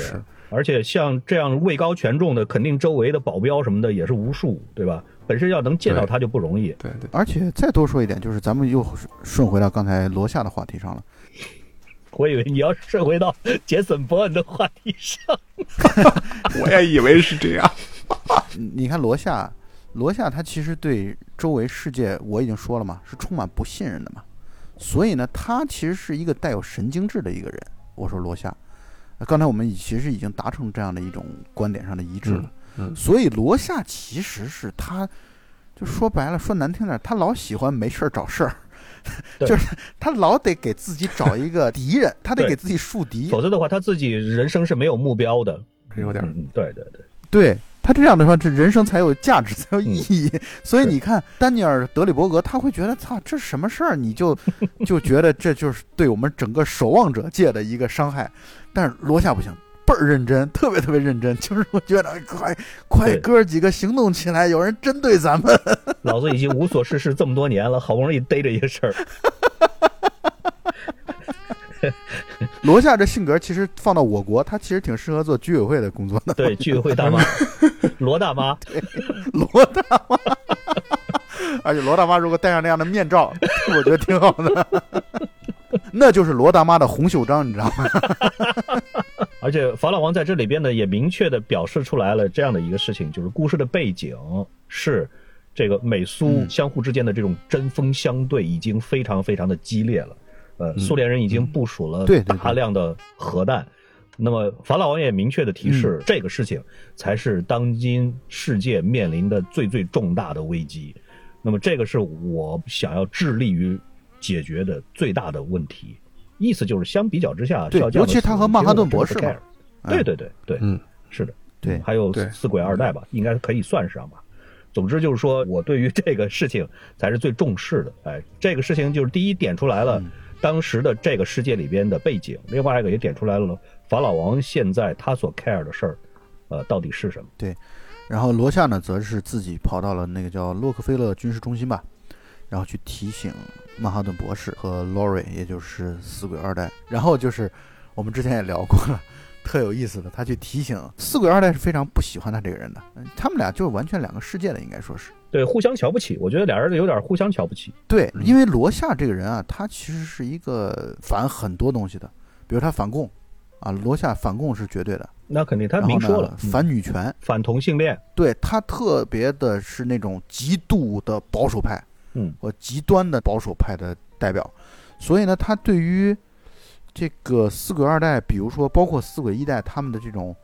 而且像这样位高权重的，肯定周围的保镖什么的也是无数，对吧？本身要能见到他就不容易。对对。而且再多说一点，就是咱们又顺回到刚才罗夏的话题上了。我以为你要顺回到杰森·伯恩的话题上。我也以为是这样。你看罗夏，罗夏他其实对周围世界，我已经说了嘛，是充满不信任的嘛。所以呢，他其实是一个带有神经质的一个人。我说罗夏。刚才我们其实已经达成这样的一种观点上的一致了，嗯，所以罗夏其实是他，就说白了，说难听点，他老喜欢没事儿找事儿，就是他老得给自己找一个敌人，他得给自己树敌，否则的话，他自己人生是没有目标的，有点，对对对，对。他这样的话，这人生才有价值，才有意义。所以你看，丹尼尔·德里伯格他会觉得，操，这什么事儿？你就 就觉得这就是对我们整个守望者界的一个伤害。但是罗夏不行，倍儿认真，特别特别认真。就是我觉得，快快，哥几个行动起来，有人针对咱们。老子已经无所事事这么多年了，好不容易逮着一个事儿。罗夏这性格其实放到我国，他其实挺适合做居委会的工作的。对，居委会大妈，罗大妈，罗大妈。而且罗大妈如果戴上那样的面罩，我觉得挺好的。那就是罗大妈的红袖章，你知道吗？而且法老王在这里边呢，也明确的表示出来了这样的一个事情，就是故事的背景是这个美苏相互之间的这种针锋相对已经非常非常的激烈了。呃，苏联人已经部署了大量的核弹，那么法老王也明确的提示，这个事情才是当今世界面临的最最重大的危机，那么这个是我想要致力于解决的最大的问题。意思就是相比较之下，对，尤其他和曼哈顿博士嘛，对对对对，嗯，是的，对，还有四鬼二代吧，应该可以算上吧。总之就是说我对于这个事情才是最重视的。哎，这个事情就是第一点出来了。当时的这个世界里边的背景，另外一个也点出来了，法老王现在他所 care 的事儿，呃，到底是什么？对，然后罗夏呢，则是自己跑到了那个叫洛克菲勒军事中心吧，然后去提醒曼哈顿博士和 Lori，也就是死鬼二代。然后就是我们之前也聊过了。特有意思的，他去提醒四鬼二代是非常不喜欢他这个人的，他们俩就是完全两个世界的，应该说是对互相瞧不起。我觉得俩人有点互相瞧不起。对，因为罗夏这个人啊，他其实是一个反很多东西的，比如他反共啊，罗夏反共是绝对的，那肯定他明说了，反女权、反同性恋，对他特别的是那种极度的保守派，嗯，和极端的保守派的代表，所以呢，他对于。这个四鬼二代，比如说包括四鬼一代，他们的这种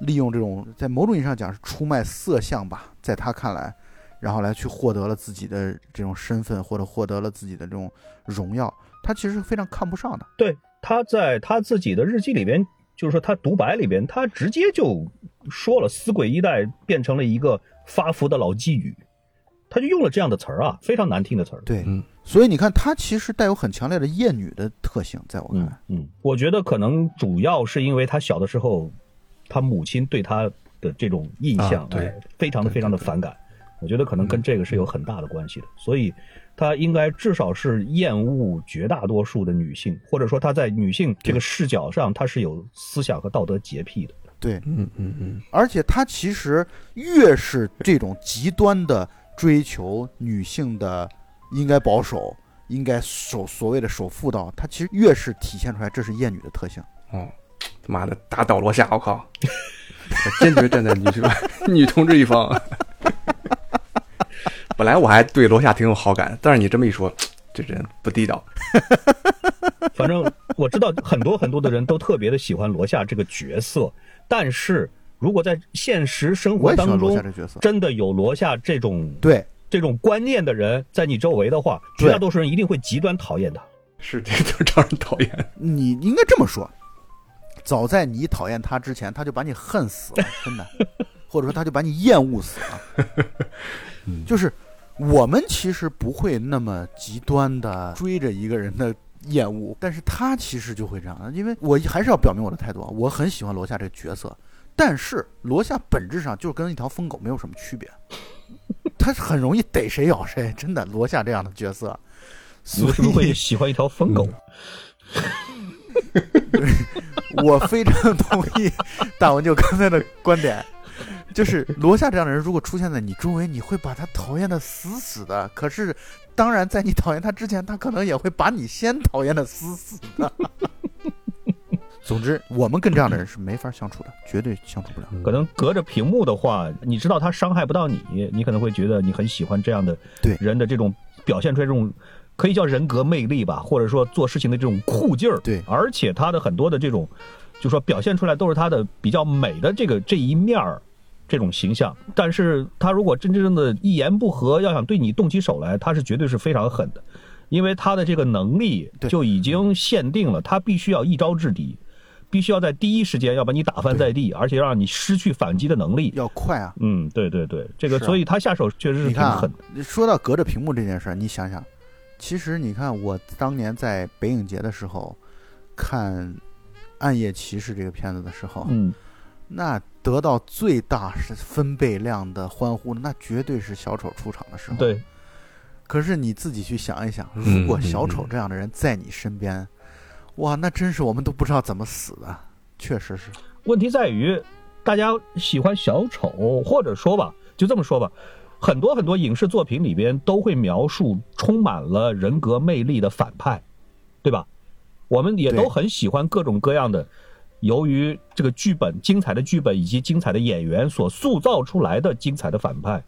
利用这种，在某种意义上讲是出卖色相吧，在他看来，然后来去获得了自己的这种身份，或者获得了自己的这种荣耀，他其实非常看不上的。对，他在他自己的日记里边就是说他独白里边，他直接就说了“死鬼一代”变成了一个发福的老妓女，他就用了这样的词儿啊，非常难听的词儿。对，嗯所以你看，他其实带有很强烈的厌女的特性，在我看嗯来，嗯，我觉得可能主要是因为他小的时候，他母亲对他的这种印象，啊对哎非常的非常的反感。我觉得可能跟这个是有很大的关系的，所以他应该至少是厌恶绝大多数的女性，或者说他在女性这个视角上，他是有思想和道德洁癖的。对，嗯嗯嗯，而且他其实越是这种极端的追求女性的应该保守，应该守所谓的守妇道，他其实越是体现出来这是厌女的特性。哦，他妈的打倒罗夏，我靠！我 坚决站在女是吧 女同志一方。本来我还对罗夏挺有好感，但是你这么一说，这人不地道。反正我知道很多很多的人都特别的喜欢罗夏这个角色，但是如果在现实生活当中。真的有罗夏这种对，这种观念的人在你周围的话，绝大多数人一定会极端讨厌他。是，这就招人讨厌。你应该这么说，早在你讨厌他之前，他就把你恨死了，真的，或者说他就把你厌恶死了。就是我们其实不会那么极端的追着一个人的厌恶，但是他其实就会这样，因为我还是要表明我的态度啊，我很喜欢罗夏这个角色，但是罗夏本质上就跟一条疯狗没有什么区别，他很容易逮谁咬谁，真的，罗夏这样的角色。所你为什么会，喜欢一条疯狗？我非常同意大文就刚才的观点，就是罗夏这样的人，如果出现在你周围，你会把他讨厌的死死的。可是，当然，在你讨厌他之前，他可能也会把你先讨厌的死死的。总之，我们跟这样的人是没法相处的，绝对相处不了。可能隔着屏幕的话，你知道他伤害不到你，你可能会觉得你很喜欢这样的对人的这种表现出来这种。可以叫人格魅力吧，或者说做事情的这种酷劲儿。对而且他的很多的这种，就说表现出来都是他的比较美的这个这一面儿，这种形象。但是他如果真真正的一言不合要想对你动起手来，他是绝对是非常狠的，因为他的这个能力就已经限定了他必须要一招制敌，必须要在第一时间要把你打翻在地，而且让你失去反击的能力。要快啊！嗯，对对对，这个啊所以他下手确实是挺你看啊狠的。，说到隔着屏幕这件事儿，你想想，其实你看我当年在北影节的时候看《暗夜骑士》这个片子的时候，嗯，那得到最大是分贝量的欢呼，那绝对是小丑出场的时候。。对，可是你自己去想一想，嗯如果小丑这样的人在你身边，哇，那真是我们都不知道怎么死的。确实是，问题在于大家喜欢小丑，或者说吧，就这么说吧。很多很多影视作品里边都会描述充满了人格魅力的反派，对吧？我们也都很喜欢各种各样的，由于这个剧本精彩的剧本以及精彩的演员所塑造出来的精彩的反派。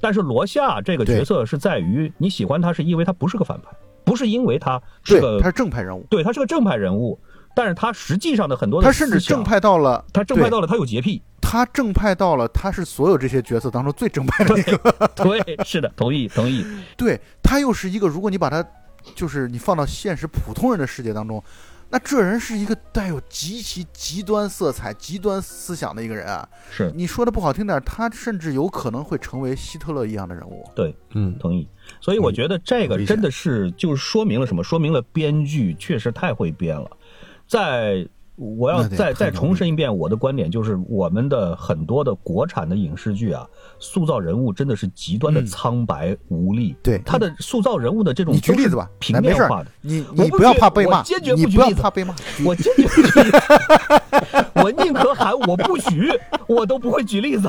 但是罗夏这个角色是在于你喜欢他，是因为他不是个反派，不是因为他是，个他是正派人物，对他是个正派人物，但是他实际上的很多的他甚至正，派到了，他正派到了他有洁癖。他正派到了，他是所有这些角色当中最正派的一个。对，是的，同意同意。对他又是一个，如果你把他，就是你放到现实普通人的世界当中，那这人是一个带有极其极端色彩、极端思想的一个人啊。是你说的不好听点，他甚至有可能会成为希特勒一样的人物。对，嗯，同意。所以我觉得这个真的是就是说明了什么？说明了编剧确实太会编了。在我要再再重申一遍我的观点，就是我们的很多的国产的影视剧啊，塑造人物真的是极端的嗯苍白无力。对他的塑造人物的这种你举例子吧平面化的。你你不要怕被骂，坚决不举例子怕被骂。我坚决不举例子，我宁可喊我不举，我都不会举例子。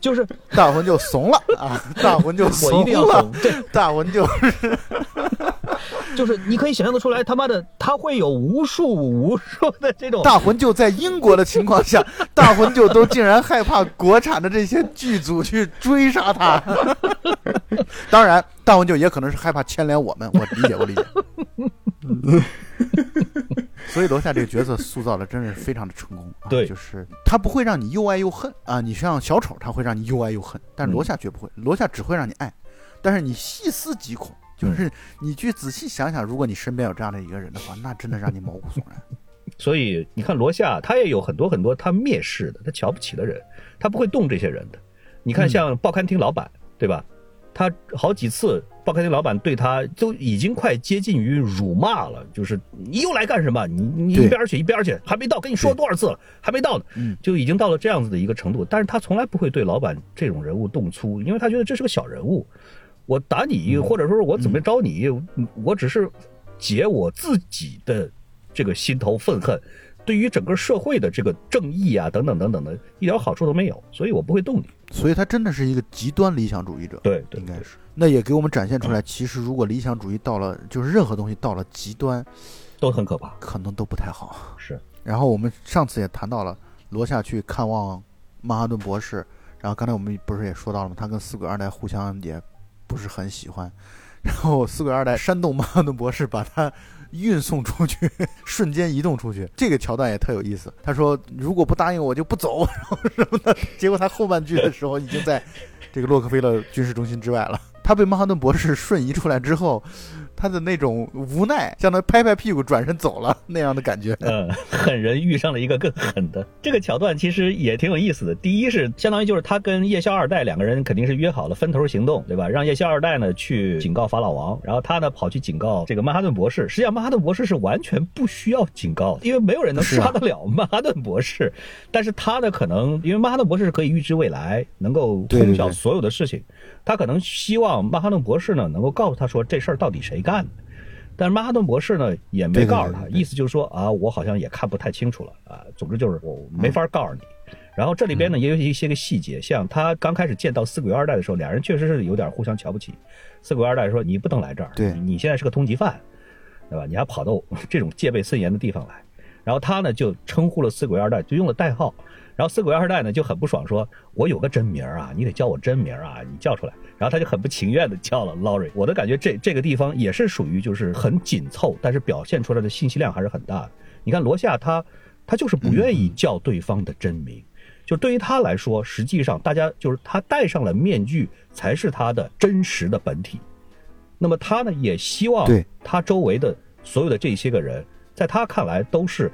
就是大魂就怂了啊，大魂就我怂了大魂就就是你可以想象得出来，他妈的他会有无数无数的这种大魂就在英国的情况下，大魂就都竟然害怕国产的这些剧组去追杀他。当然，大魂就也可能是害怕牵连我们，我理解，我理解。所以罗夏这个角色塑造的真是非常的成功啊！对就是他不会让你又爱又恨啊。你像小丑，他会让你又爱又恨，但是罗夏绝不会，罗夏只会让你爱。但是你细思极恐，就是你去仔细想想，如果你身边有这样的一个人的话，那真的让你毛骨悚然。所以你看罗夏，他也有很多很多他蔑视的、他瞧不起的人，他不会动这些人的。你看像报刊亭老板，对吧？他好几次报刊亭老板对他都已经快接近于辱骂了，就是你又来干什么？你你一边去一边去，还没到，跟你说多少次了，还没到呢，就已经到了这样子的一个程度。但是他从来不会对老板这种人物动粗，因为他觉得这是个小人物。我打你，或者说是我怎么着你，我只是解我自己的。这个心头愤恨，对于整个社会的这个正义啊，等等等等的，一点好处都没有，所以我不会动你。所以他真的是一个极端理想主义者，对，应该是。那也给我们展现出来，其实如果理想主义到了，就是任何东西到了极端，都很可怕，可能都不太好。是。然后我们上次也谈到了罗夏去看望曼哈顿博士，然后刚才我们不是也说到了吗？他跟四鬼二代互相也不是很喜欢，然后四鬼二代煽动曼哈顿博士把他。运送出去，瞬间移动出去，这个桥段也特有意思。他说：“如果不答应我，就不走。”然后什么的，结果他后半句的时候已经在这个洛克菲勒军事中心之外了。他被曼哈顿博士瞬移出来之后。他的那种无奈，像他拍拍屁股转身走了那样的感觉。嗯，狠人遇上了一个更狠的。这个桥段其实也挺有意思的。第一是相当于就是他跟夜宵二代两个人肯定是约好了分头行动，对吧？让夜宵二代呢去警告法老王，然后他呢跑去警告这个曼哈顿博士。实际上曼哈顿博士是完全不需要警告，因为没有人能杀得了曼哈顿博士。但是他呢可能因为曼哈顿博士是可以预知未来，能够通晓所有的事情。他可能希望曼哈顿博士呢能够告诉他说这事儿到底谁干的，但是曼哈顿博士呢也没告诉他，意思就是说啊，我好像也看不太清楚了啊。总之就是我没法告诉你。然后这里边呢也有一些个细节，像他刚开始见到四鬼二代的时候，俩人确实是有点互相瞧不起。四鬼二代说你不能来这儿，对你现在是个通缉犯，对吧？你还跑到这种戒备森严的地方来。然后他呢就称呼了四鬼二代，就用了代号。然后四鬼二代呢就很不爽，说：“我有个真名啊，你得叫我真名啊，你叫出来。”然后他就很不情愿的叫了 Laurie。我的感觉，这这个地方也是属于就是很紧凑，但是表现出来的信息量还是很大的。你看罗夏他他就是不愿意叫对方的真名，就对于他来说，实际上大家就是他戴上了面具才是他的真实的本体。那么他呢也希望他周围的所有的这些个人，在他看来都是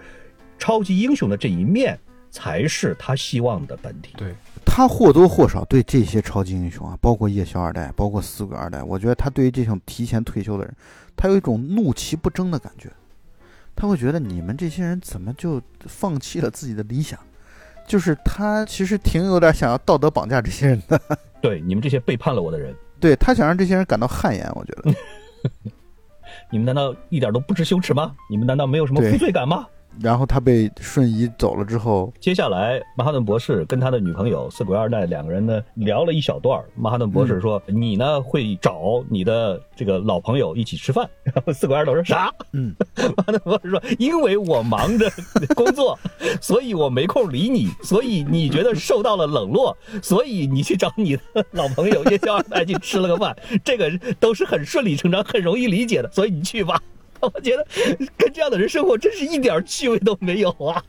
超级英雄的这一面。才是他希望的本体。对他或多或少对这些超级英雄啊，包括夜宵二代，包括死鬼二代，我觉得他对于这种提前退休的人，他有一种怒其不争的感觉。他会觉得你们这些人怎么就放弃了自己的理想？就是他其实挺有点想要道德绑架这些人的。对，你们这些背叛了我的人，对他想让这些人感到汗颜。我觉得，你们难道一点都不知羞耻吗？你们难道没有什么负罪感吗？然后他被瞬移走了之后，接下来曼哈顿博士跟他的女朋友四鬼二代两个人呢聊了一小段。曼哈顿博士说：“你呢会找你的这个老朋友一起吃饭？”然 后四鬼二代说：“啥？”嗯，曼哈顿博士说：“因为我忙着工作，所以我没空理你，所以你觉得受到了冷落，所以你去找你的老朋友夜宵二代去吃了个饭，这个都是很顺理成章、很容易理解的，所以你去吧。”我觉得跟这样的人生活真是一点趣味都没有啊！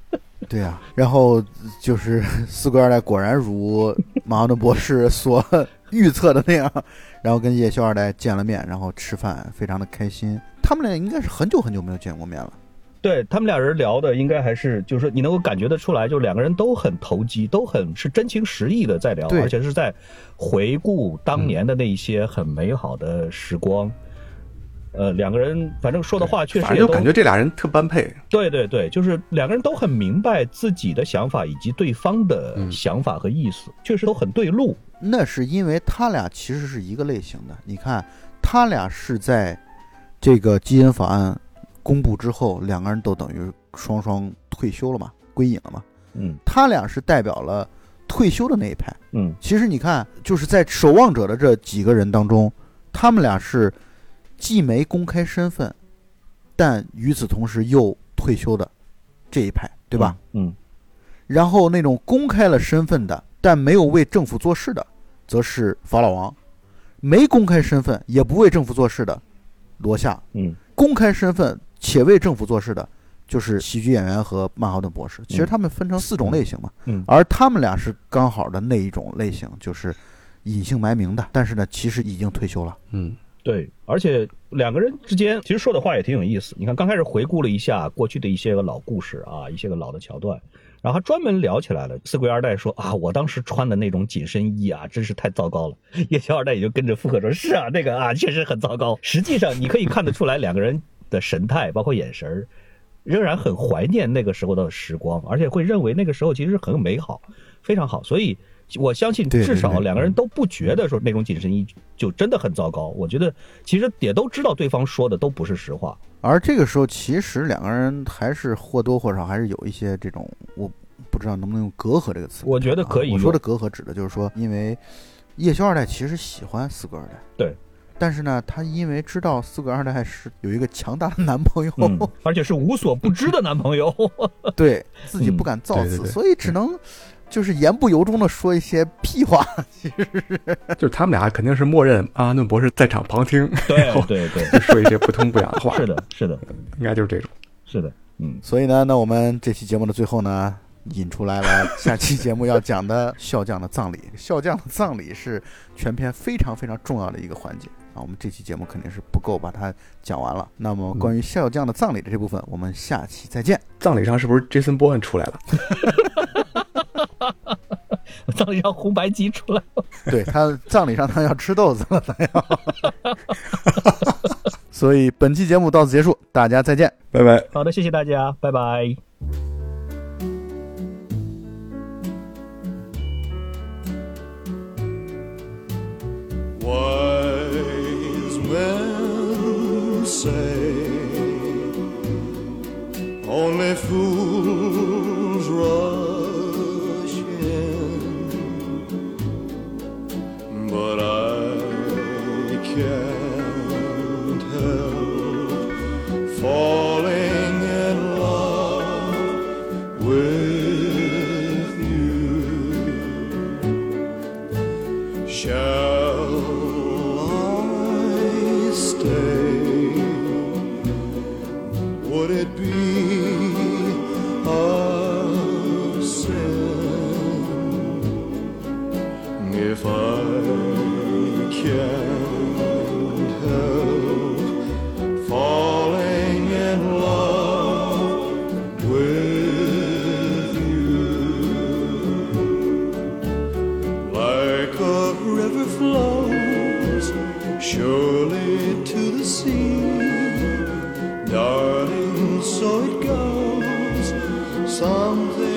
对呀，然后就是四哥二代果然如马哈顿博士所预测的那样，然后跟叶修二代见了面，然后吃饭，非常的开心。他们俩应该是很久很久没有见过面了。对他们俩人聊的，应该还是就是说你能够感觉得出来，就两个人都很投机，都很是真情实意的在聊，而且是在回顾当年的那一些很美好的时光。呃，两个人反正说的话确实，就感觉这俩人特般配。对对对，就是两个人都很明白自己的想法以及对方的想法和意思，确实都很对路。那是因为他俩其实是一个类型的。你看，他俩是在这个基因法案公布之后，两个人都等于双双退休了嘛，归隐了嘛。嗯，他俩是代表了退休的那一派。嗯，其实你看，就是在守望者的这几个人当中，他们俩是。既没公开身份，但与此同时又退休的这一派，对吧？嗯。然后那种公开了身份的，但没有为政府做事的，则是法老王；没公开身份也不为政府做事的罗夏。嗯。公开身份且为政府做事的，就是喜剧演员和曼哈顿博士。其实他们分成四种类型嘛。嗯。而他们俩是刚好的那一种类型，就是隐姓埋名的，但是呢，其实已经退休了。嗯。对，而且两个人之间其实说的话也挺有意思。你看，刚开始回顾了一下过去的一些个老故事啊，一些个老的桥段，然后还专门聊起来了。四贵二代说啊，我当时穿的那种紧身衣啊，真是太糟糕了。夜宵二代也就跟着附和说，是啊，那个啊，确实很糟糕。实际上你可以看得出来，两个人的神态，包括眼神儿，仍然很怀念那个时候的时光，而且会认为那个时候其实很美好，非常好。所以。我相信，至少两个人都不觉得说那种紧身衣就真的很糟糕。我觉得其实也都知道对方说的都不是实话。而这个时候，其实两个人还是或多或少还是有一些这种，我不知道能不能用“隔阂”这个词。我觉得可以。我说的隔阂指的就是说，因为叶修二代其实喜欢四个二代，对。但是呢，他因为知道四个二代是有一个强大的男朋友，而且是无所不知的男朋友，对自己不敢造次，所以只能。就是言不由衷的说一些屁话，其实是，就是他们俩肯定是默认阿顿博士在场旁听，对对对，说一些不痛不痒的话，是的，是的，应该就是这种，是的，嗯，所以呢，那我们这期节目的最后呢，引出来了下期节目要讲的笑匠的葬礼，笑匠的葬礼是全篇非常非常重要的一个环节啊，我们这期节目肯定是不够把它讲完了，那么关于笑匠的葬礼的这部分，我们下期再见。葬礼上是不是 Jason Bourne 出来了？葬礼上红白鸡出来了，对他葬礼上他要吃豆子了，他要。所以本期节目到此结束，大家再见，拜拜。好的，谢谢大家，拜拜。But I something